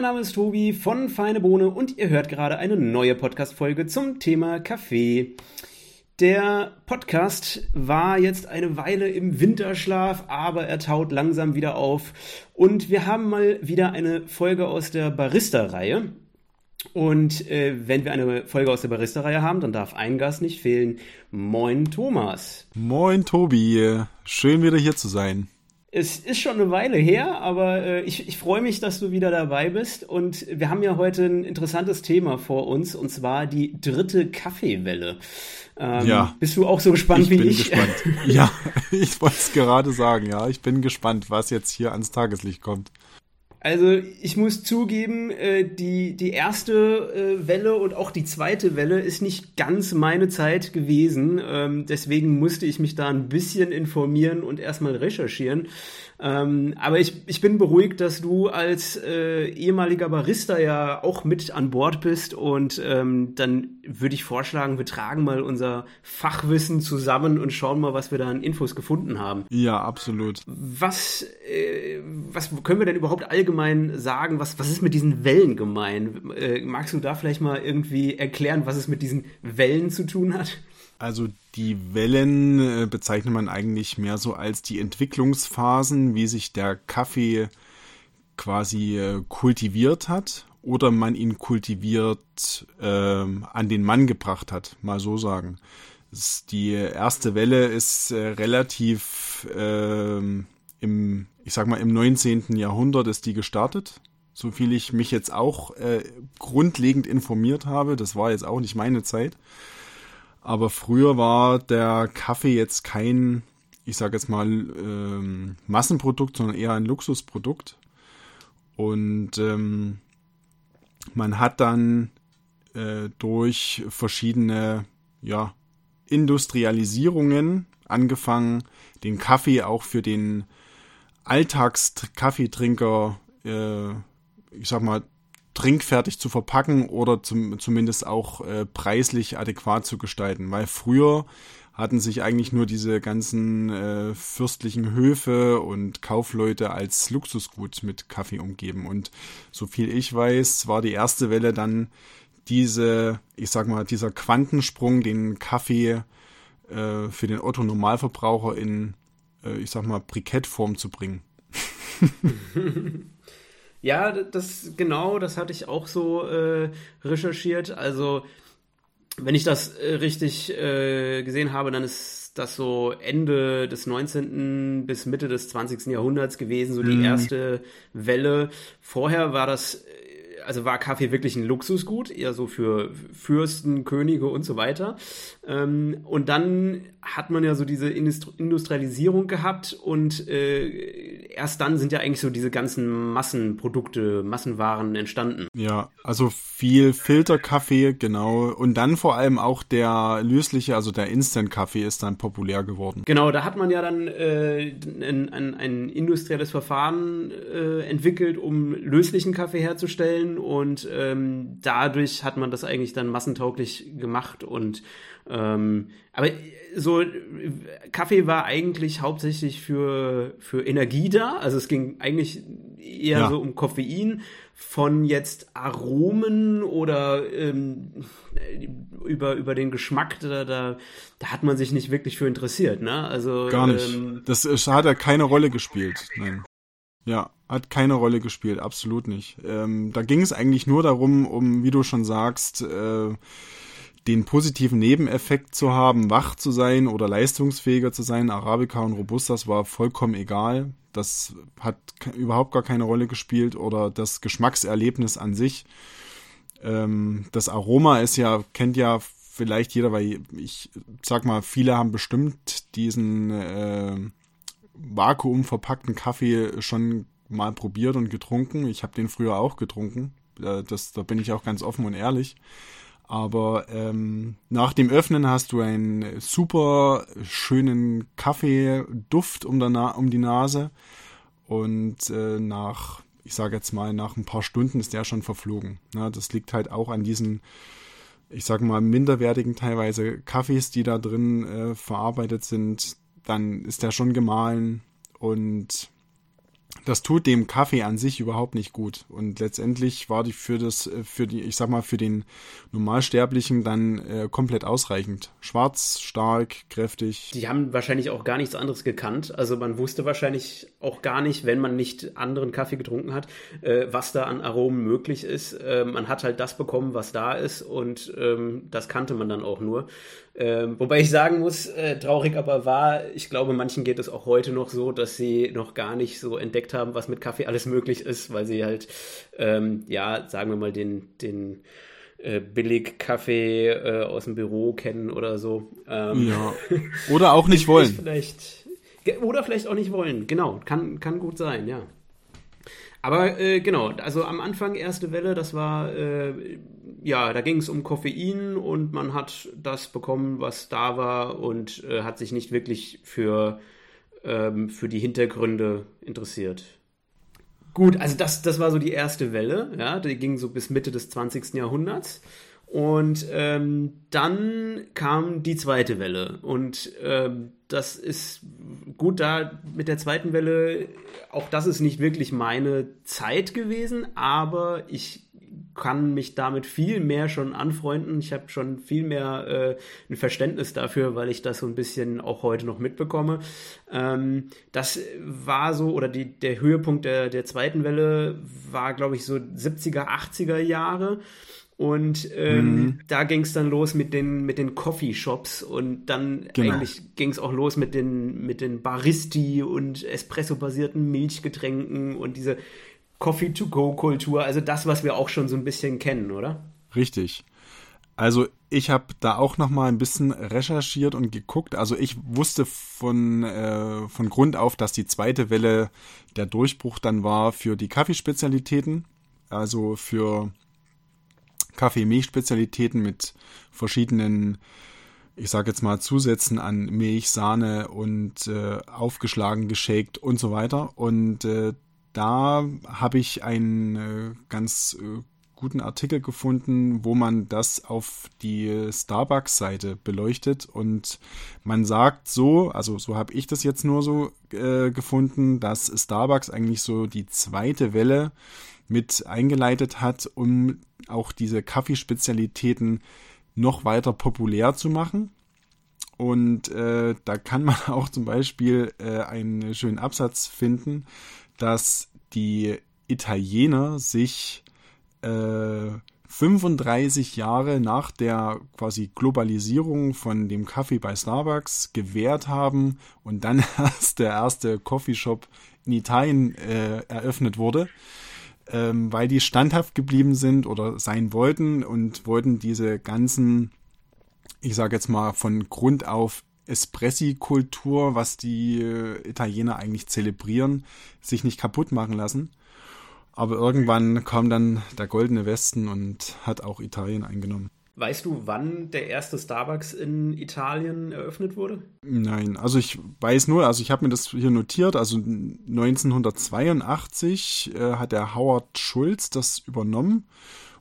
mein Name ist Tobi von Feine Bohne und ihr hört gerade eine neue Podcast-Folge zum Thema Kaffee. Der Podcast war jetzt eine Weile im Winterschlaf, aber er taut langsam wieder auf. Und wir haben mal wieder eine Folge aus der Barista-Reihe. Und äh, wenn wir eine Folge aus der Barista-Reihe haben, dann darf ein Gast nicht fehlen. Moin Thomas. Moin Tobi. Schön wieder hier zu sein. Es ist schon eine Weile her, aber äh, ich, ich freue mich, dass du wieder dabei bist. Und wir haben ja heute ein interessantes Thema vor uns, und zwar die dritte Kaffeewelle. Ähm, ja. Bist du auch so gespannt ich wie bin ich? Gespannt. ja, ich wollte es gerade sagen, ja. Ich bin gespannt, was jetzt hier ans Tageslicht kommt. Also ich muss zugeben, äh, die, die erste äh, Welle und auch die zweite Welle ist nicht ganz meine Zeit gewesen. Ähm, deswegen musste ich mich da ein bisschen informieren und erstmal recherchieren. Ähm, aber ich, ich bin beruhigt, dass du als äh, ehemaliger Barista ja auch mit an Bord bist und ähm, dann würde ich vorschlagen, wir tragen mal unser Fachwissen zusammen und schauen mal, was wir da an Infos gefunden haben. Ja, absolut. Was, äh, was können wir denn überhaupt allgemein sagen? Was, was ist mit diesen Wellen gemein? Äh, magst du da vielleicht mal irgendwie erklären, was es mit diesen Wellen zu tun hat? Also die Wellen äh, bezeichnet man eigentlich mehr so als die Entwicklungsphasen, wie sich der Kaffee quasi äh, kultiviert hat oder man ihn kultiviert äh, an den Mann gebracht hat, mal so sagen. Die erste Welle ist äh, relativ äh, im, ich sag mal, im 19. Jahrhundert ist die gestartet. So viel ich mich jetzt auch äh, grundlegend informiert habe, das war jetzt auch nicht meine Zeit. Aber früher war der Kaffee jetzt kein, ich sage jetzt mal, ähm, Massenprodukt, sondern eher ein Luxusprodukt. Und ähm, man hat dann äh, durch verschiedene ja, Industrialisierungen angefangen, den Kaffee auch für den Alltagskaffeetrinker, äh, ich sag mal, trinkfertig zu verpacken oder zum, zumindest auch äh, preislich adäquat zu gestalten. Weil früher hatten sich eigentlich nur diese ganzen äh, fürstlichen Höfe und Kaufleute als Luxusgut mit Kaffee umgeben. Und so viel ich weiß, war die erste Welle dann diese, ich sag mal, dieser Quantensprung, den Kaffee äh, für den Otto Normalverbraucher in, ich sag mal, Brikettform zu bringen. Ja, das genau, das hatte ich auch so äh, recherchiert. Also, wenn ich das äh, richtig äh, gesehen habe, dann ist das so Ende des 19. bis Mitte des 20. Jahrhunderts gewesen, so die mhm. erste Welle. Vorher war das also war Kaffee wirklich ein Luxusgut, eher so für Fürsten, Könige und so weiter. Ähm, und dann hat man ja so diese Industrialisierung gehabt und äh, erst dann sind ja eigentlich so diese ganzen Massenprodukte, Massenwaren entstanden. Ja, also viel Filterkaffee, genau. Und dann vor allem auch der lösliche, also der Instant-Kaffee ist dann populär geworden. Genau, da hat man ja dann äh, ein, ein, ein, industrielles Verfahren äh, entwickelt, um löslichen Kaffee herzustellen und ähm, dadurch hat man das eigentlich dann massentauglich gemacht und ähm, aber so Kaffee war eigentlich hauptsächlich für für Energie da, also es ging eigentlich eher ja. so um Koffein von jetzt Aromen oder ähm, über über den Geschmack da, da da hat man sich nicht wirklich für interessiert, ne? Also gar nicht. Ähm, das hat ja keine Rolle gespielt. Nein. Ja, hat keine Rolle gespielt, absolut nicht. Ähm, da ging es eigentlich nur darum, um, wie du schon sagst, äh, den positiven Nebeneffekt zu haben, wach zu sein oder leistungsfähiger zu sein. Arabica und Robustas war vollkommen egal. Das hat überhaupt gar keine Rolle gespielt oder das Geschmackserlebnis an sich. Ähm, das Aroma ist ja, kennt ja vielleicht jeder, weil ich sag mal, viele haben bestimmt diesen äh, vakuumverpackten Kaffee schon mal probiert und getrunken. Ich habe den früher auch getrunken. Äh, das, da bin ich auch ganz offen und ehrlich. Aber ähm, nach dem Öffnen hast du einen super schönen Kaffeeduft um, um die Nase. Und äh, nach, ich sage jetzt mal, nach ein paar Stunden ist der schon verflogen. Ja, das liegt halt auch an diesen, ich sage mal, minderwertigen teilweise Kaffees, die da drin äh, verarbeitet sind dann ist der schon gemahlen und das tut dem Kaffee an sich überhaupt nicht gut. Und letztendlich war die für das, äh, für die, ich sag mal, für den Normalsterblichen dann äh, komplett ausreichend. Schwarz, stark, kräftig. Die haben wahrscheinlich auch gar nichts anderes gekannt. Also man wusste wahrscheinlich auch gar nicht, wenn man nicht anderen Kaffee getrunken hat, äh, was da an Aromen möglich ist. Äh, man hat halt das bekommen, was da ist und ähm, das kannte man dann auch nur. Ähm, wobei ich sagen muss, äh, traurig aber war, ich glaube, manchen geht es auch heute noch so, dass sie noch gar nicht so entdeckt haben, was mit Kaffee alles möglich ist, weil sie halt, ähm, ja, sagen wir mal, den, den äh, Billig-Kaffee äh, aus dem Büro kennen oder so. Ähm, ja. Oder auch nicht wollen. Vielleicht, oder vielleicht auch nicht wollen, genau. Kann, kann gut sein, ja. Aber äh, genau, also am Anfang erste Welle, das war, äh, ja, da ging es um Koffein und man hat das bekommen, was da war und äh, hat sich nicht wirklich für, ähm, für die Hintergründe interessiert. Gut, also das, das war so die erste Welle, ja, die ging so bis Mitte des 20. Jahrhunderts. Und ähm, dann kam die zweite Welle. Und ähm, das ist gut da mit der zweiten Welle. Auch das ist nicht wirklich meine Zeit gewesen, aber ich kann mich damit viel mehr schon anfreunden. Ich habe schon viel mehr äh, ein Verständnis dafür, weil ich das so ein bisschen auch heute noch mitbekomme. Ähm, das war so, oder die, der Höhepunkt der, der zweiten Welle war, glaube ich, so 70er, 80er Jahre. Und ähm, mhm. da ging es dann los mit den, mit den Coffeeshops und dann genau. eigentlich ging es auch los mit den, mit den Baristi und Espresso-basierten Milchgetränken und diese Coffee-to-go-Kultur. Also das, was wir auch schon so ein bisschen kennen, oder? Richtig. Also ich habe da auch noch mal ein bisschen recherchiert und geguckt. Also ich wusste von, äh, von Grund auf, dass die zweite Welle der Durchbruch dann war für die Kaffeespezialitäten. Also für Kaffee-Milch-Spezialitäten mit verschiedenen, ich sage jetzt mal, Zusätzen an Milch, Sahne und äh, aufgeschlagen, geshakt und so weiter. Und äh, da habe ich einen äh, ganz äh, guten Artikel gefunden, wo man das auf die Starbucks-Seite beleuchtet und man sagt so, also so habe ich das jetzt nur so äh, gefunden, dass Starbucks eigentlich so die zweite Welle mit eingeleitet hat, um auch diese Kaffeespezialitäten noch weiter populär zu machen. Und äh, da kann man auch zum Beispiel äh, einen schönen Absatz finden, dass die Italiener sich äh, 35 Jahre nach der quasi Globalisierung von dem Kaffee bei Starbucks gewährt haben und dann erst der erste Coffeeshop in Italien äh, eröffnet wurde ähm, weil die standhaft geblieben sind oder sein wollten und wollten diese ganzen, ich sage jetzt mal von Grund auf Espressi-Kultur, was die äh, Italiener eigentlich zelebrieren, sich nicht kaputt machen lassen. Aber irgendwann kam dann der goldene Westen und hat auch Italien eingenommen. Weißt du, wann der erste Starbucks in Italien eröffnet wurde? Nein, also ich weiß nur, also ich habe mir das hier notiert, also 1982 äh, hat der Howard Schulz das übernommen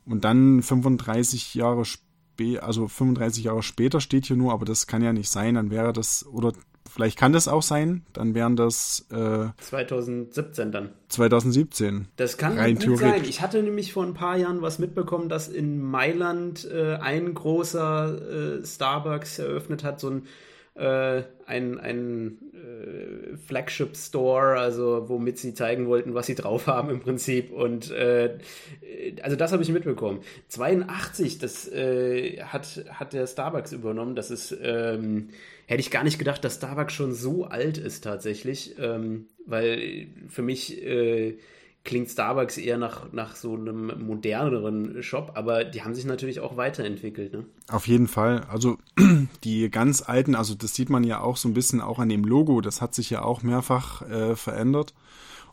und dann 35 Jahre später, also 35 Jahre später steht hier nur, aber das kann ja nicht sein, dann wäre das, oder Vielleicht kann das auch sein, dann wären das äh, 2017 dann. 2017. Das kann rein gut sein. Ich hatte nämlich vor ein paar Jahren was mitbekommen, dass in Mailand äh, ein großer äh, Starbucks eröffnet hat, so ein äh, ein, ein äh, Flagship Store, also womit sie zeigen wollten, was sie drauf haben im Prinzip. Und äh, also das habe ich mitbekommen. 82, das hat, hat der Starbucks übernommen. Das ist ähm, hätte ich gar nicht gedacht, dass Starbucks schon so alt ist tatsächlich, ähm, weil für mich äh, klingt Starbucks eher nach, nach so einem moderneren Shop, aber die haben sich natürlich auch weiterentwickelt. Ne? Auf jeden Fall. Also die ganz alten, also das sieht man ja auch so ein bisschen auch an dem Logo, das hat sich ja auch mehrfach äh, verändert.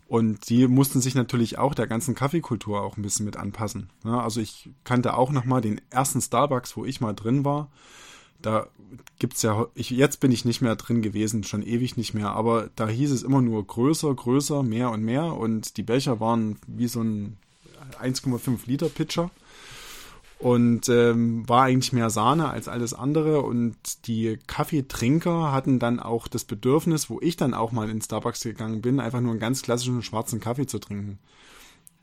Und die mussten sich natürlich auch der ganzen Kaffeekultur auch ein bisschen mit anpassen. Ja, ne? also ich kannte auch noch mal den ersten Starbucks, wo ich mal drin war da gibt's ja, ich, jetzt bin ich nicht mehr drin gewesen, schon ewig nicht mehr, aber da hieß es immer nur größer, größer, mehr und mehr und die Becher waren wie so ein 1,5 Liter Pitcher. und ähm, war eigentlich mehr Sahne als alles andere. Und die Kaffeetrinker hatten dann auch das Bedürfnis, wo ich dann auch mal in Starbucks gegangen bin, einfach nur einen ganz klassischen schwarzen Kaffee zu trinken.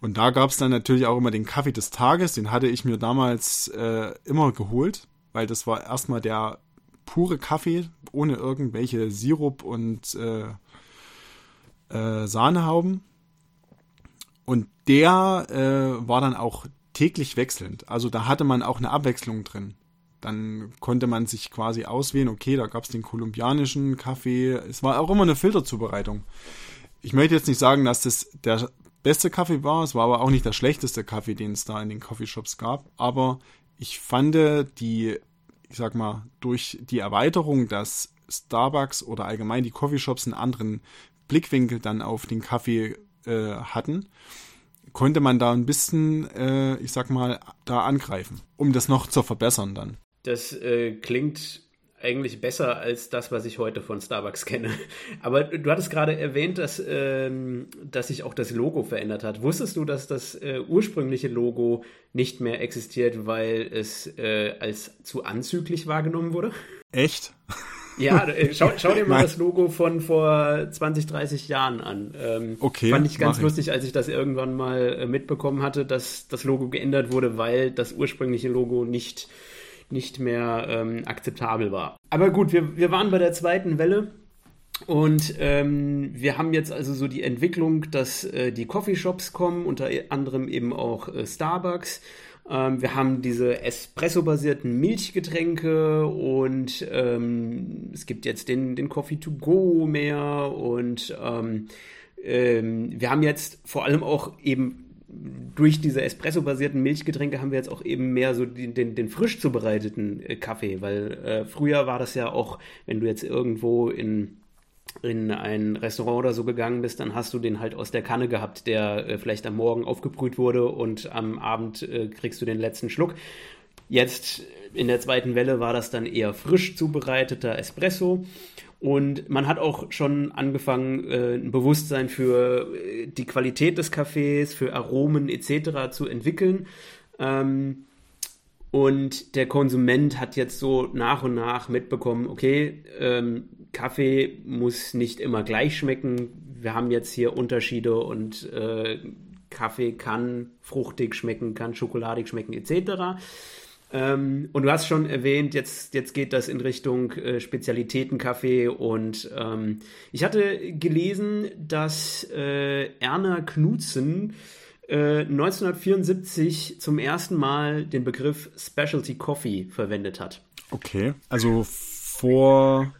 Und da gab es dann natürlich auch immer den Kaffee des Tages, den hatte ich mir damals äh, immer geholt, weil das war erstmal der pure Kaffee, ohne irgendwelche Sirup und äh, äh, Sahnehauben. Und der äh, war dann auch täglich wechselnd. Also da hatte man auch eine Abwechslung drin. Dann konnte man sich quasi auswählen, okay, da gab es den kolumbianischen Kaffee. Es war auch immer eine Filterzubereitung. Ich möchte jetzt nicht sagen, dass das der beste Kaffee war, es war aber auch nicht der schlechteste Kaffee, den es da in den Coffeeshops gab. Aber ich fand die, ich sag mal, durch die Erweiterung, dass Starbucks oder allgemein die Coffeeshops einen anderen Blickwinkel dann auf den Kaffee äh, hatten, konnte man da ein bisschen, äh, ich sag mal, da angreifen, um das noch zu verbessern dann. Das äh, klingt eigentlich besser als das, was ich heute von Starbucks kenne. Aber du hattest gerade erwähnt, dass, ähm, dass sich auch das Logo verändert hat. Wusstest du, dass das äh, ursprüngliche Logo nicht mehr existiert, weil es äh, als zu anzüglich wahrgenommen wurde? Echt? Ja, äh, schau, schau dir mal das Logo von vor 20, 30 Jahren an. Ähm, okay. Fand ich ganz lustig, als ich das irgendwann mal äh, mitbekommen hatte, dass das Logo geändert wurde, weil das ursprüngliche Logo nicht, nicht mehr ähm, akzeptabel war. Aber gut, wir, wir waren bei der zweiten Welle. Und ähm, wir haben jetzt also so die Entwicklung, dass äh, die Coffeeshops kommen, unter anderem eben auch äh, Starbucks. Ähm, wir haben diese Espresso-basierten Milchgetränke und ähm, es gibt jetzt den, den Coffee to go mehr und ähm, ähm, wir haben jetzt vor allem auch eben durch diese Espresso-basierten Milchgetränke haben wir jetzt auch eben mehr so den, den, den frisch zubereiteten äh, Kaffee, weil äh, früher war das ja auch, wenn du jetzt irgendwo in in ein Restaurant oder so gegangen bist, dann hast du den halt aus der Kanne gehabt, der äh, vielleicht am Morgen aufgebrüht wurde und am Abend äh, kriegst du den letzten Schluck. Jetzt in der zweiten Welle war das dann eher frisch zubereiteter Espresso und man hat auch schon angefangen, äh, ein Bewusstsein für äh, die Qualität des Kaffees, für Aromen etc. zu entwickeln. Ähm, und der Konsument hat jetzt so nach und nach mitbekommen, okay, ähm, Kaffee muss nicht immer gleich schmecken. Wir haben jetzt hier Unterschiede und äh, Kaffee kann fruchtig schmecken, kann schokoladig schmecken etc. Ähm, und du hast schon erwähnt, jetzt, jetzt geht das in Richtung äh, Spezialitätenkaffee und ähm, ich hatte gelesen, dass äh, Erna Knudsen 1974 äh, zum ersten Mal den Begriff Specialty Coffee verwendet hat. Okay, also vor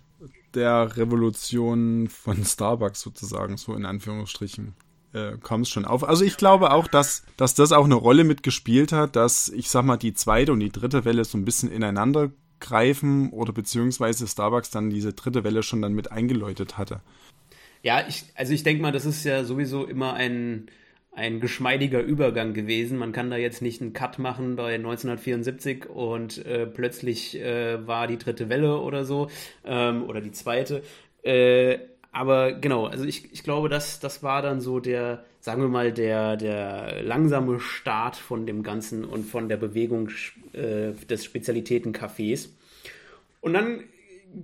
der Revolution von Starbucks sozusagen, so in Anführungsstrichen, äh, kam es schon auf. Also ich glaube auch, dass, dass das auch eine Rolle mitgespielt hat, dass ich sag mal die zweite und die dritte Welle so ein bisschen ineinander greifen oder beziehungsweise Starbucks dann diese dritte Welle schon dann mit eingeläutet hatte. Ja, ich, also ich denke mal, das ist ja sowieso immer ein, ein geschmeidiger Übergang gewesen. Man kann da jetzt nicht einen Cut machen bei 1974 und äh, plötzlich äh, war die dritte Welle oder so ähm, oder die zweite. Äh, aber genau, also ich, ich glaube, das, das war dann so der, sagen wir mal, der, der langsame Start von dem Ganzen und von der Bewegung äh, des Spezialitätencafés. Und dann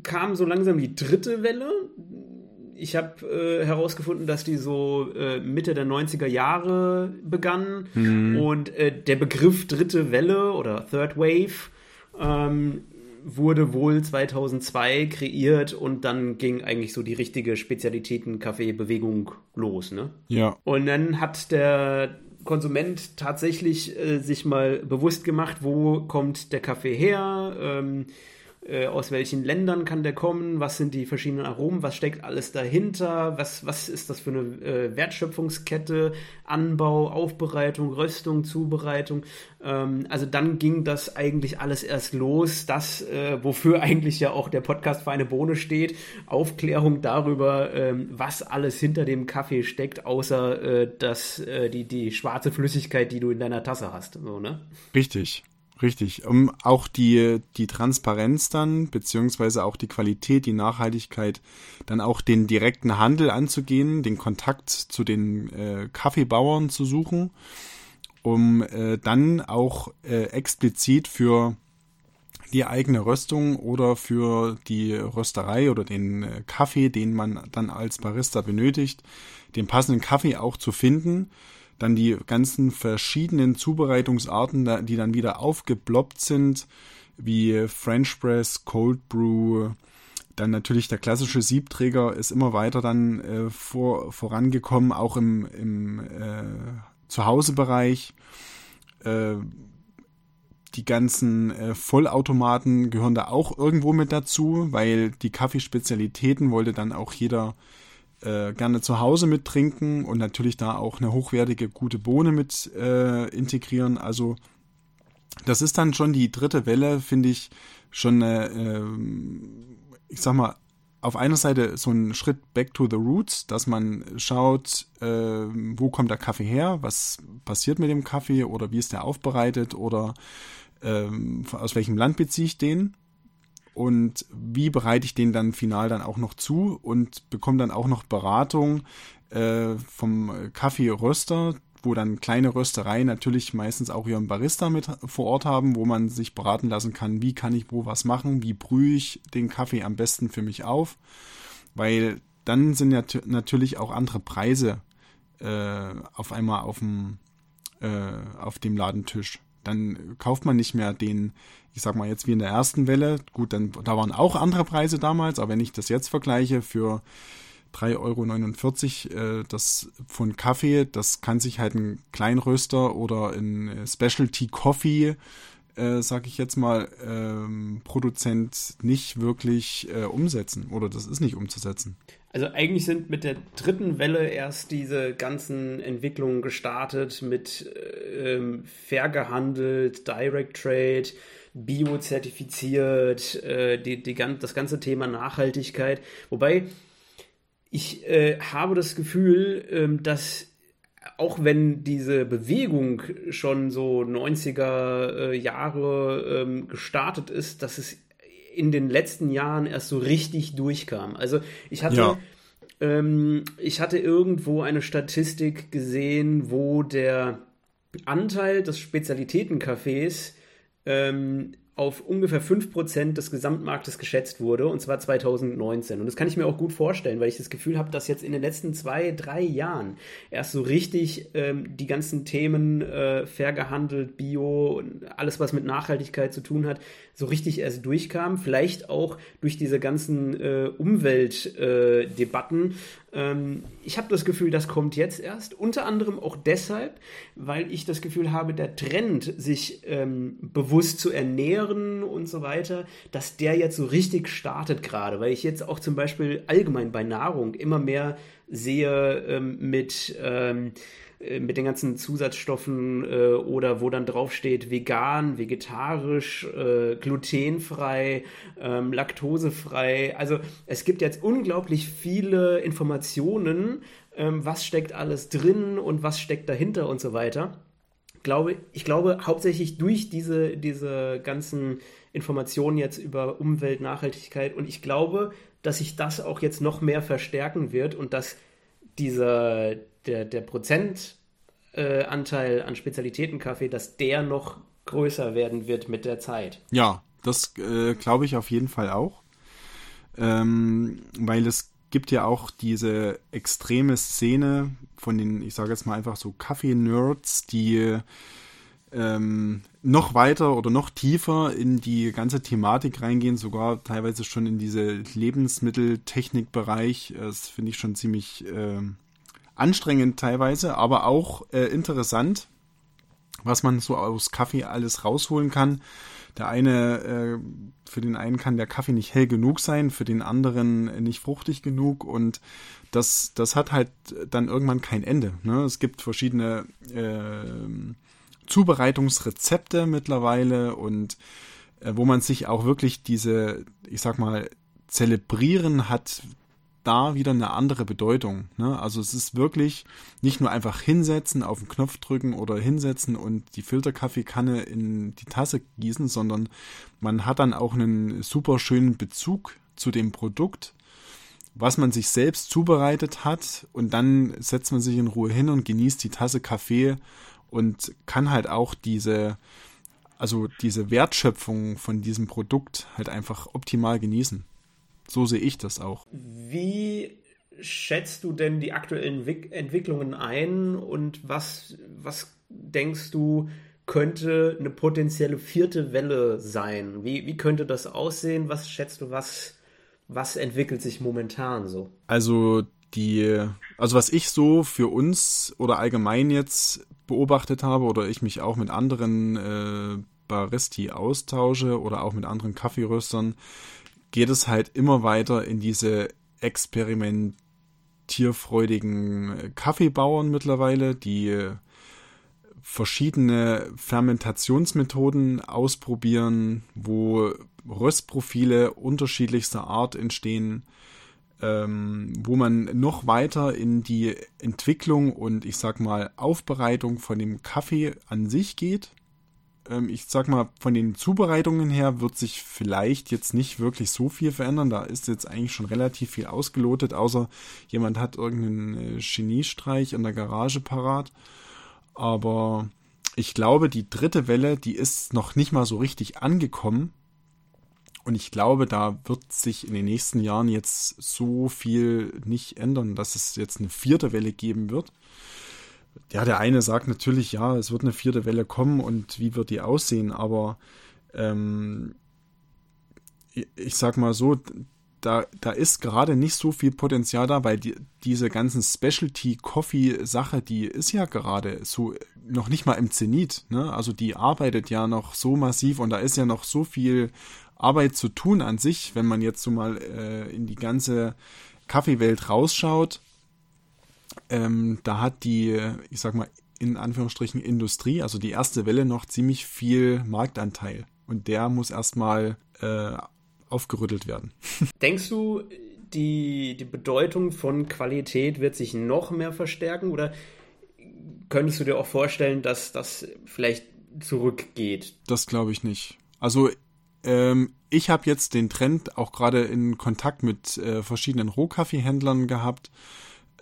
kam so langsam die dritte Welle, ich habe äh, herausgefunden, dass die so äh, Mitte der 90er Jahre begann mhm. und äh, der Begriff dritte Welle oder Third Wave ähm, wurde wohl 2002 kreiert und dann ging eigentlich so die richtige Spezialitäten-Kaffee-Bewegung los, ne? Ja. Und dann hat der Konsument tatsächlich äh, sich mal bewusst gemacht, wo kommt der Kaffee her, ähm, äh, aus welchen Ländern kann der kommen, was sind die verschiedenen Aromen, was steckt alles dahinter, was, was ist das für eine äh, Wertschöpfungskette, Anbau, Aufbereitung, Röstung, Zubereitung. Ähm, also dann ging das eigentlich alles erst los, das, äh, wofür eigentlich ja auch der Podcast Feine Bohne steht, Aufklärung darüber, ähm, was alles hinter dem Kaffee steckt, außer äh, das, äh, die, die schwarze Flüssigkeit, die du in deiner Tasse hast. So, ne? Richtig. Richtig, um auch die, die Transparenz dann, beziehungsweise auch die Qualität, die Nachhaltigkeit, dann auch den direkten Handel anzugehen, den Kontakt zu den äh, Kaffeebauern zu suchen um äh, dann auch äh, explizit für die eigene Röstung oder für die Rösterei oder den äh, Kaffee, den man dann als Barista benötigt, den passenden Kaffee auch zu finden. Dann die ganzen verschiedenen Zubereitungsarten, die dann wieder aufgeploppt sind, wie French Press, Cold Brew, dann natürlich der klassische Siebträger ist immer weiter dann äh, vor, vorangekommen, auch im, im äh, Zuhausebereich. Äh, die ganzen äh, Vollautomaten gehören da auch irgendwo mit dazu, weil die Kaffeespezialitäten wollte dann auch jeder äh, gerne zu Hause mittrinken und natürlich da auch eine hochwertige, gute Bohne mit äh, integrieren. Also das ist dann schon die dritte Welle, finde ich, schon, äh, ich sag mal, auf einer Seite so ein Schritt back to the roots, dass man schaut, äh, wo kommt der Kaffee her, was passiert mit dem Kaffee oder wie ist der aufbereitet oder ähm, aus welchem Land beziehe ich den und wie bereite ich den dann final dann auch noch zu und bekomme dann auch noch Beratung äh, vom Kaffeeröster, wo dann kleine Röstereien natürlich meistens auch ihren Barista mit vor Ort haben, wo man sich beraten lassen kann, wie kann ich wo was machen, wie brühe ich den Kaffee am besten für mich auf, weil dann sind ja natürlich auch andere Preise äh, auf einmal auf dem, äh, auf dem Ladentisch. Dann kauft man nicht mehr den, ich sag mal jetzt wie in der ersten Welle, gut, dann da waren auch andere Preise damals, aber wenn ich das jetzt vergleiche für 3,49 Euro äh, das von Kaffee, das kann sich halt ein Kleinröster oder ein Specialty Coffee, äh, sag ich jetzt mal, ähm, Produzent nicht wirklich äh, umsetzen oder das ist nicht umzusetzen. Also eigentlich sind mit der dritten Welle erst diese ganzen Entwicklungen gestartet mit ähm, fair gehandelt, Direct Trade, biozertifiziert, äh, die, die, das ganze Thema Nachhaltigkeit. Wobei ich äh, habe das Gefühl, ähm, dass auch wenn diese Bewegung schon so 90er äh, Jahre ähm, gestartet ist, dass es in den letzten Jahren erst so richtig durchkam. Also ich hatte, ja. ähm, ich hatte irgendwo eine Statistik gesehen, wo der Anteil des Spezialitätencafés ähm, auf ungefähr 5% des Gesamtmarktes geschätzt wurde, und zwar 2019. Und das kann ich mir auch gut vorstellen, weil ich das Gefühl habe, dass jetzt in den letzten zwei, drei Jahren erst so richtig ähm, die ganzen Themen äh, fair gehandelt, Bio, alles, was mit Nachhaltigkeit zu tun hat, so richtig erst durchkam. Vielleicht auch durch diese ganzen äh, Umweltdebatten. Äh, ich habe das Gefühl, das kommt jetzt erst. Unter anderem auch deshalb, weil ich das Gefühl habe, der Trend, sich ähm, bewusst zu ernähren und so weiter, dass der jetzt so richtig startet gerade. Weil ich jetzt auch zum Beispiel allgemein bei Nahrung immer mehr sehe ähm, mit ähm, äh, mit den ganzen Zusatzstoffen äh, oder wo dann draufsteht vegan, vegetarisch, äh, glutenfrei, ähm, laktosefrei. Also es gibt jetzt unglaublich viele Informationen, ähm, was steckt alles drin und was steckt dahinter und so weiter. Glaube, ich glaube hauptsächlich durch diese, diese ganzen Informationen jetzt über Umwelt, Nachhaltigkeit und ich glaube, dass sich das auch jetzt noch mehr verstärken wird und dass dieser, der, der Prozentanteil äh, an Spezialitätenkaffee, dass der noch größer werden wird mit der Zeit. Ja, das äh, glaube ich auf jeden Fall auch. Ähm, weil es gibt ja auch diese extreme Szene von den, ich sage jetzt mal einfach so Kaffee-Nerds, die ähm, noch weiter oder noch tiefer in die ganze Thematik reingehen, sogar teilweise schon in diese Lebensmitteltechnikbereich. Das finde ich schon ziemlich äh, anstrengend teilweise, aber auch äh, interessant, was man so aus Kaffee alles rausholen kann. Der eine, äh, für den einen kann der Kaffee nicht hell genug sein, für den anderen nicht fruchtig genug und das, das hat halt dann irgendwann kein Ende. Ne? Es gibt verschiedene äh, Zubereitungsrezepte mittlerweile und äh, wo man sich auch wirklich diese, ich sag mal, zelebrieren hat da wieder eine andere Bedeutung. Ne? Also es ist wirklich nicht nur einfach hinsetzen, auf den Knopf drücken oder hinsetzen und die Filterkaffeekanne in die Tasse gießen, sondern man hat dann auch einen super schönen Bezug zu dem Produkt, was man sich selbst zubereitet hat und dann setzt man sich in Ruhe hin und genießt die Tasse Kaffee und kann halt auch diese, also diese Wertschöpfung von diesem Produkt halt einfach optimal genießen. So sehe ich das auch. Wie schätzt du denn die aktuellen Entwicklungen ein und was, was denkst du, könnte eine potenzielle vierte Welle sein? Wie, wie könnte das aussehen? Was schätzt du, was, was entwickelt sich momentan so? Also die, also was ich so für uns oder allgemein jetzt beobachtet habe oder ich mich auch mit anderen äh, Baristi austausche oder auch mit anderen Kaffeeröstern, geht es halt immer weiter in diese experimentierfreudigen Kaffeebauern mittlerweile, die verschiedene Fermentationsmethoden ausprobieren, wo Röstprofile unterschiedlichster Art entstehen, ähm, wo man noch weiter in die Entwicklung und ich sag mal Aufbereitung von dem Kaffee an sich geht. Ähm, ich sag mal, von den Zubereitungen her wird sich vielleicht jetzt nicht wirklich so viel verändern. Da ist jetzt eigentlich schon relativ viel ausgelotet, außer jemand hat irgendeinen äh, Geniestreich in der Garage parat. Aber ich glaube, die dritte Welle, die ist noch nicht mal so richtig angekommen. Und ich glaube, da wird sich in den nächsten Jahren jetzt so viel nicht ändern, dass es jetzt eine vierte Welle geben wird. Ja, der eine sagt natürlich, ja, es wird eine vierte Welle kommen und wie wird die aussehen, aber ähm, ich sag mal so, da, da ist gerade nicht so viel Potenzial da, weil die, diese ganzen Specialty-Coffee-Sache, die ist ja gerade so noch nicht mal im Zenit. Ne? Also die arbeitet ja noch so massiv und da ist ja noch so viel Arbeit zu tun an sich, wenn man jetzt so mal äh, in die ganze Kaffeewelt rausschaut. Ähm, da hat die, ich sag mal, in Anführungsstrichen Industrie, also die erste Welle noch ziemlich viel Marktanteil. Und der muss erstmal äh, aufgerüttelt werden. Denkst du, die, die Bedeutung von Qualität wird sich noch mehr verstärken oder könntest du dir auch vorstellen, dass das vielleicht zurückgeht? Das glaube ich nicht. Also ähm, ich habe jetzt den Trend auch gerade in Kontakt mit äh, verschiedenen Rohkaffeehändlern gehabt.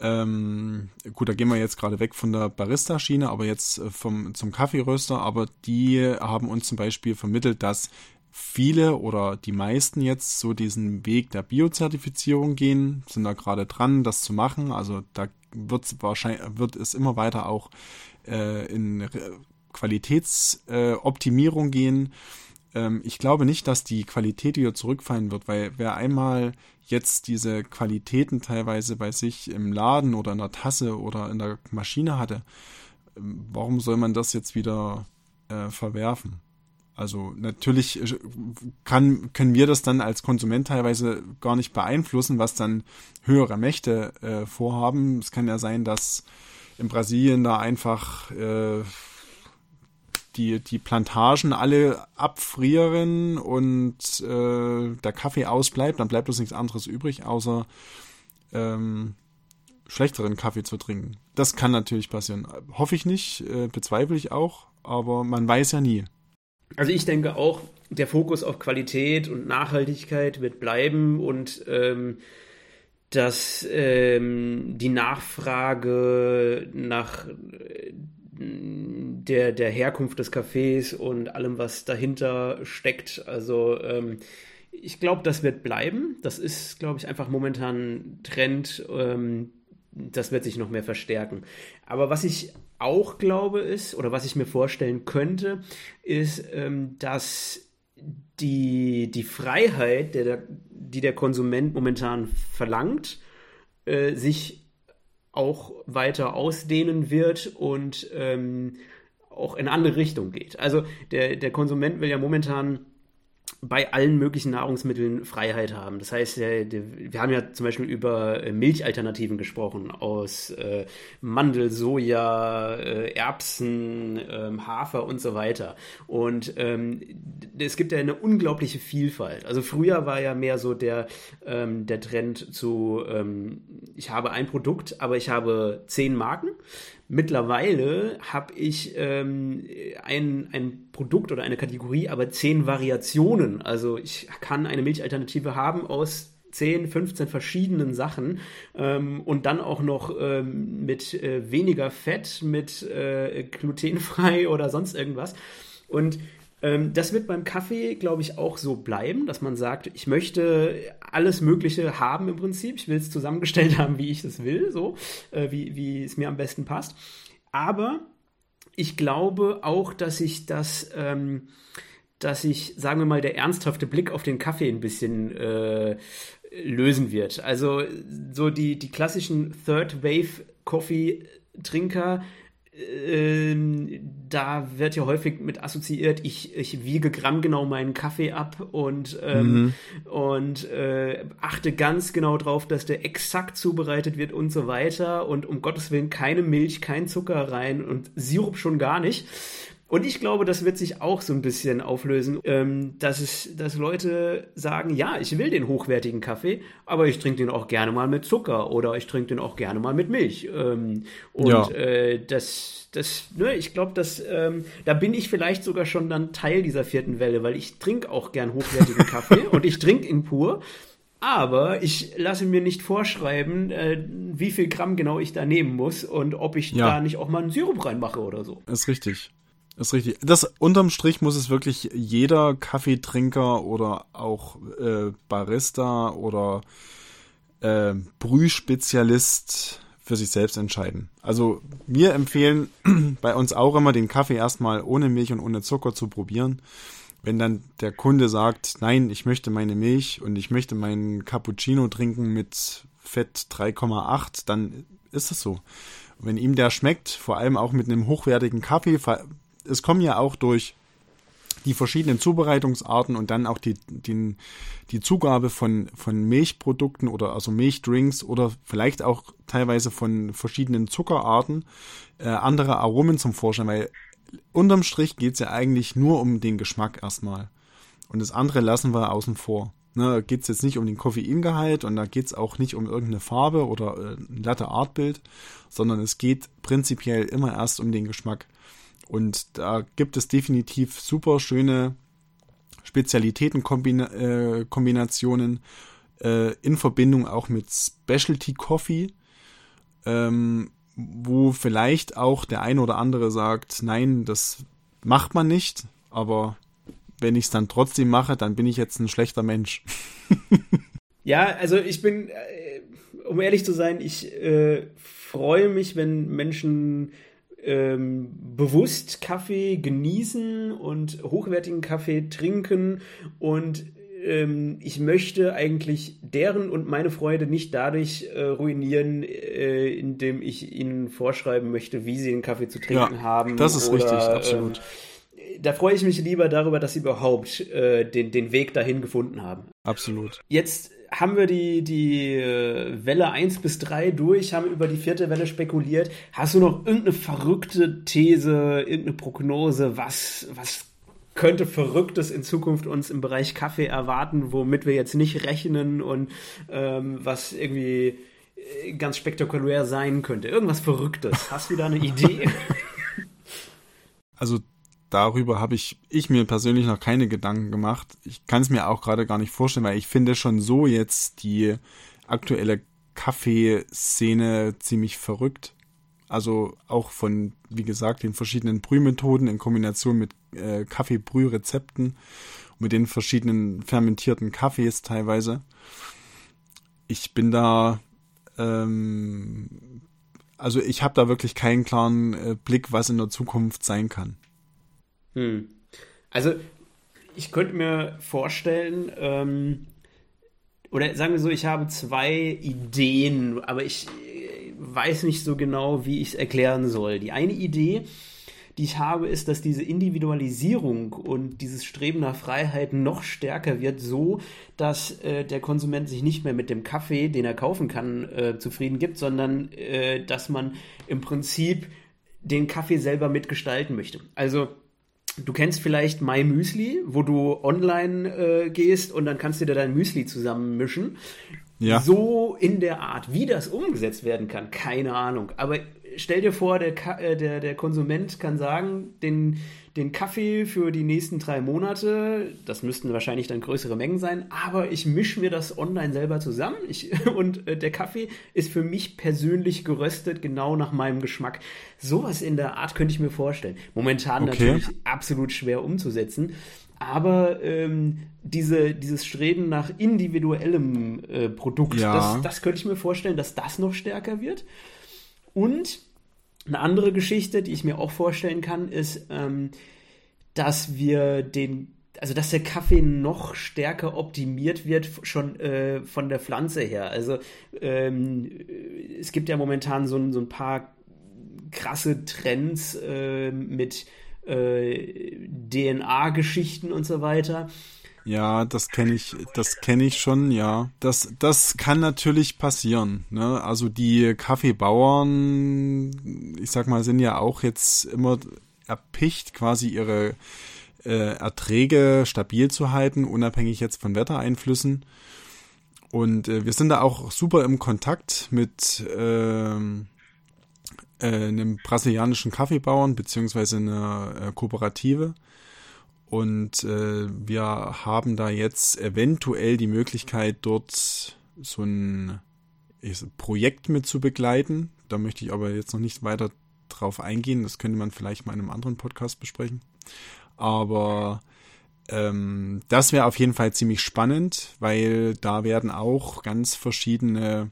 Ähm, gut, da gehen wir jetzt gerade weg von der Barista-Schiene, aber jetzt äh, vom, zum Kaffeeröster. Aber die haben uns zum Beispiel vermittelt, dass viele oder die meisten jetzt so diesen Weg der Biozertifizierung gehen, sind da gerade dran, das zu machen. Also da wird wahrscheinlich wird es immer weiter auch äh, in Qualitätsoptimierung äh, gehen. Ähm, ich glaube nicht, dass die Qualität wieder zurückfallen wird, weil wer einmal jetzt diese Qualitäten teilweise bei sich im Laden oder in der Tasse oder in der Maschine hatte, ähm, warum soll man das jetzt wieder äh, verwerfen? Also natürlich äh, kann, können wir das dann als Konsument teilweise gar nicht beeinflussen, was dann höhere Mächte äh, vorhaben. Es kann ja sein, dass in Brasilien da einfach äh, die, die Plantagen alle abfrieren und äh, der Kaffee ausbleibt, dann bleibt uns nichts anderes übrig, außer ähm, schlechteren Kaffee zu trinken. Das kann natürlich passieren. Hoffe ich nicht, äh, bezweifle ich auch, aber man weiß ja nie. Also ich denke auch, der Fokus auf Qualität und Nachhaltigkeit wird bleiben und ähm, dass ähm, die Nachfrage nach äh, der, der Herkunft des Cafés und allem, was dahinter steckt, also ähm, ich glaube, das wird bleiben. Das ist, glaube ich, einfach momentan Trend. Ähm, das wird sich noch mehr verstärken. Aber was ich auch glaube ist, oder was ich mir vorstellen könnte, ist, ähm, dass die, die Freiheit, der, die der Konsument momentan verlangt, äh, sich auch weiter ausdehnen wird und ähm, auch in eine andere Richtung geht. Also der, der Konsument will ja momentan bei allen möglichen Nahrungsmitteln Freiheit haben. Das heißt, wir haben ja zum Beispiel über äh, Milchalternativen gesprochen aus äh, Mandel, Soja, äh, Erbsen, ähm, Hafer und so weiter. Und ähm, es gibt ja eine unglaubliche Vielfalt. Also früher war ja mehr so der, ähm, der Trend zu, ich habe ein Produkt, aber ich habe zehn Marken. Mittlerweile habe ich ähm, ein, ein Produkt oder eine Kategorie, aber zehn Variationen. Also ich kann eine Milchalternative haben aus 10, 15 verschiedenen Sachen ähm, und dann auch noch ähm, mit äh, weniger Fett, mit äh, glutenfrei oder sonst irgendwas. Und ähm, das wird beim Kaffee, glaube ich, auch so bleiben, dass man sagt, ich möchte alles Mögliche haben im Prinzip. Ich will es zusammengestellt haben, wie ich es will, so, äh, wie, es mir am besten passt. Aber ich glaube auch, dass ich das, ähm, dass ich, sagen wir mal, der ernsthafte Blick auf den Kaffee ein bisschen äh, lösen wird. Also so die, die klassischen Third Wave Coffee Trinker, ähm, da wird ja häufig mit assoziiert, ich, ich wiege grammgenau meinen Kaffee ab und, ähm, mhm. und äh, achte ganz genau drauf, dass der exakt zubereitet wird und so weiter und um Gottes Willen keine Milch, kein Zucker rein und Sirup schon gar nicht. Und ich glaube, das wird sich auch so ein bisschen auflösen, ähm, dass es, dass Leute sagen, ja, ich will den hochwertigen Kaffee, aber ich trinke den auch gerne mal mit Zucker oder ich trinke den auch gerne mal mit Milch. Ähm, und ja. äh, das, das, ne, ich glaube, dass ähm, da bin ich vielleicht sogar schon dann Teil dieser vierten Welle, weil ich trinke auch gern hochwertigen Kaffee und ich trinke ihn pur. Aber ich lasse mir nicht vorschreiben, äh, wie viel Gramm genau ich da nehmen muss und ob ich ja. da nicht auch mal einen Sirup reinmache oder so. ist richtig. Ist richtig. Das unterm Strich muss es wirklich jeder Kaffeetrinker oder auch äh, Barista oder äh, Brühspezialist für sich selbst entscheiden. Also wir empfehlen bei uns auch immer den Kaffee erstmal ohne Milch und ohne Zucker zu probieren. Wenn dann der Kunde sagt, nein, ich möchte meine Milch und ich möchte meinen Cappuccino trinken mit Fett 3,8, dann ist es so. wenn ihm der schmeckt, vor allem auch mit einem hochwertigen Kaffee, es kommen ja auch durch die verschiedenen Zubereitungsarten und dann auch die, die, die Zugabe von, von Milchprodukten oder also Milchdrinks oder vielleicht auch teilweise von verschiedenen Zuckerarten äh, andere Aromen zum Vorschein, weil unterm Strich geht es ja eigentlich nur um den Geschmack erstmal. Und das andere lassen wir außen vor. Ne, da geht es jetzt nicht um den Koffeingehalt und da geht es auch nicht um irgendeine Farbe oder äh, ein Latte Artbild, sondern es geht prinzipiell immer erst um den Geschmack. Und da gibt es definitiv super schöne Spezialitätenkombinationen äh, in Verbindung auch mit Specialty Coffee, ähm, wo vielleicht auch der eine oder andere sagt, nein, das macht man nicht, aber wenn ich es dann trotzdem mache, dann bin ich jetzt ein schlechter Mensch. ja, also ich bin, äh, um ehrlich zu sein, ich äh, freue mich, wenn Menschen ähm, bewusst Kaffee genießen und hochwertigen Kaffee trinken und ähm, ich möchte eigentlich deren und meine Freude nicht dadurch äh, ruinieren, äh, indem ich ihnen vorschreiben möchte, wie sie den Kaffee zu trinken ja, haben. Das ist oder, richtig, absolut. Ähm, da freue ich mich lieber darüber, dass sie überhaupt äh, den, den Weg dahin gefunden haben. Absolut. Jetzt haben wir die, die äh, Welle 1 bis 3 durch, haben über die vierte Welle spekuliert. Hast du noch irgendeine verrückte These, irgendeine Prognose, was, was könnte Verrücktes in Zukunft uns im Bereich Kaffee erwarten, womit wir jetzt nicht rechnen und ähm, was irgendwie äh, ganz spektakulär sein könnte? Irgendwas Verrücktes. Hast du da eine Idee? Also darüber habe ich, ich mir persönlich noch keine Gedanken gemacht. Ich kann es mir auch gerade gar nicht vorstellen, weil ich finde schon so jetzt die aktuelle Kaffeeszene ziemlich verrückt. Also auch von, wie gesagt, den verschiedenen Brühmethoden in Kombination mit äh, Kaffeebrührezepten, mit den verschiedenen fermentierten Kaffees teilweise. Ich bin da, ähm, also ich habe da wirklich keinen klaren äh, Blick, was in der Zukunft sein kann. Hm. Also, ich könnte mir vorstellen, ähm, oder sagen wir so, ich habe zwei Ideen, aber ich äh, weiß nicht so genau, wie ich es erklären soll. Die eine Idee, die ich habe, ist, dass diese Individualisierung und dieses Streben nach Freiheit noch stärker wird, so dass äh, der Konsument sich nicht mehr mit dem Kaffee, den er kaufen kann, äh, zufrieden gibt, sondern äh, dass man im Prinzip den Kaffee selber mitgestalten möchte. Also Du kennst vielleicht My Müsli, wo du online äh, gehst und dann kannst du dir dein Müsli zusammenmischen. Ja. So in der Art, wie das umgesetzt werden kann, keine Ahnung. Aber stell dir vor, der, äh, der, der Konsument kann sagen, den, den Kaffee für die nächsten drei Monate, das müssten wahrscheinlich dann größere Mengen sein, aber ich mische mir das online selber zusammen ich, und äh, der Kaffee ist für mich persönlich geröstet, genau nach meinem Geschmack. Sowas in der Art könnte ich mir vorstellen. Momentan okay. natürlich absolut schwer umzusetzen. Aber ähm, diese, dieses Streben nach individuellem äh, Produkt, ja. das, das könnte ich mir vorstellen, dass das noch stärker wird. Und eine andere Geschichte, die ich mir auch vorstellen kann, ist, ähm, dass wir den, also dass der Kaffee noch stärker optimiert wird, schon äh, von der Pflanze her. Also ähm, es gibt ja momentan so, so ein paar krasse Trends äh, mit äh, DNA-Geschichten und so weiter. Ja, das kenne ich, das kenne ich schon, ja. Das, das kann natürlich passieren. Ne? Also die Kaffeebauern, ich sag mal, sind ja auch jetzt immer erpicht, quasi ihre äh, Erträge stabil zu halten, unabhängig jetzt von Wettereinflüssen. Und äh, wir sind da auch super im Kontakt mit ähm, äh, einem brasilianischen Kaffeebauern beziehungsweise einer äh, Kooperative. Und äh, wir haben da jetzt eventuell die Möglichkeit, dort so ein Projekt mit zu begleiten. Da möchte ich aber jetzt noch nicht weiter drauf eingehen. Das könnte man vielleicht mal in einem anderen Podcast besprechen. Aber ähm, das wäre auf jeden Fall ziemlich spannend, weil da werden auch ganz verschiedene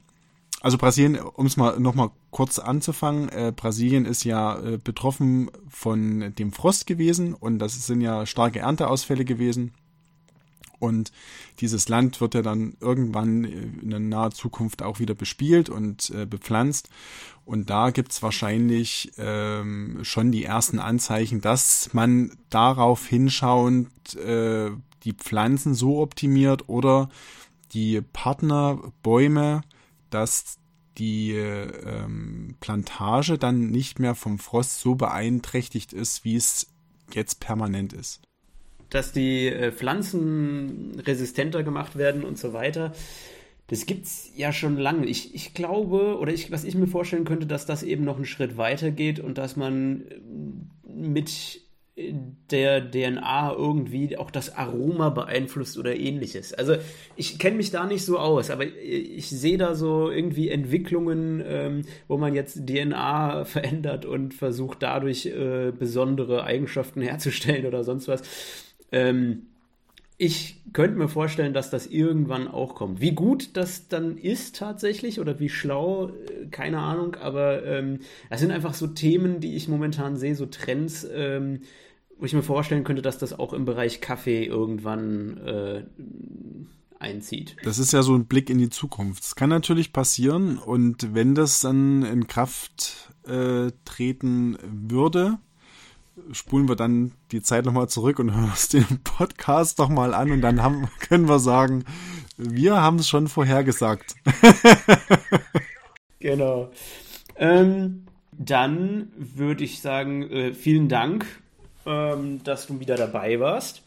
also Brasilien, um es mal nochmal kurz anzufangen, äh, Brasilien ist ja äh, betroffen von dem Frost gewesen und das sind ja starke Ernteausfälle gewesen. Und dieses Land wird ja dann irgendwann in der naher Zukunft auch wieder bespielt und äh, bepflanzt. Und da gibt's wahrscheinlich ähm, schon die ersten Anzeichen, dass man darauf hinschauend äh, die Pflanzen so optimiert oder die Partnerbäume dass die ähm, Plantage dann nicht mehr vom Frost so beeinträchtigt ist, wie es jetzt permanent ist. Dass die äh, Pflanzen resistenter gemacht werden und so weiter. Das gibt es ja schon lange. Ich, ich glaube, oder ich, was ich mir vorstellen könnte, dass das eben noch einen Schritt weiter geht und dass man mit der DNA irgendwie auch das Aroma beeinflusst oder ähnliches. Also ich kenne mich da nicht so aus, aber ich sehe da so irgendwie Entwicklungen, ähm, wo man jetzt DNA verändert und versucht dadurch äh, besondere Eigenschaften herzustellen oder sonst was. Ähm, ich könnte mir vorstellen, dass das irgendwann auch kommt. Wie gut das dann ist tatsächlich oder wie schlau, äh, keine Ahnung, aber ähm, das sind einfach so Themen, die ich momentan sehe, so Trends, ähm, wo ich mir vorstellen könnte, dass das auch im Bereich Kaffee irgendwann äh, einzieht. Das ist ja so ein Blick in die Zukunft. Es kann natürlich passieren und wenn das dann in Kraft äh, treten würde, spulen wir dann die Zeit nochmal zurück und hören uns den Podcast nochmal an und dann haben, können wir sagen, wir haben es schon vorhergesagt. genau. Ähm, dann würde ich sagen, äh, vielen Dank ähm, dass du wieder dabei warst.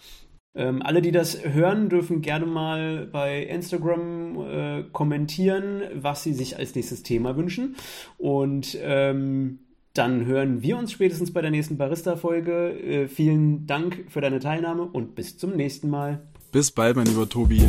Ähm, alle, die das hören, dürfen gerne mal bei Instagram äh, kommentieren, was sie sich als nächstes Thema wünschen. Und ähm, dann hören wir uns spätestens bei der nächsten Barista-Folge. Äh, vielen Dank für deine Teilnahme und bis zum nächsten Mal. Bis bald, mein lieber Tobi.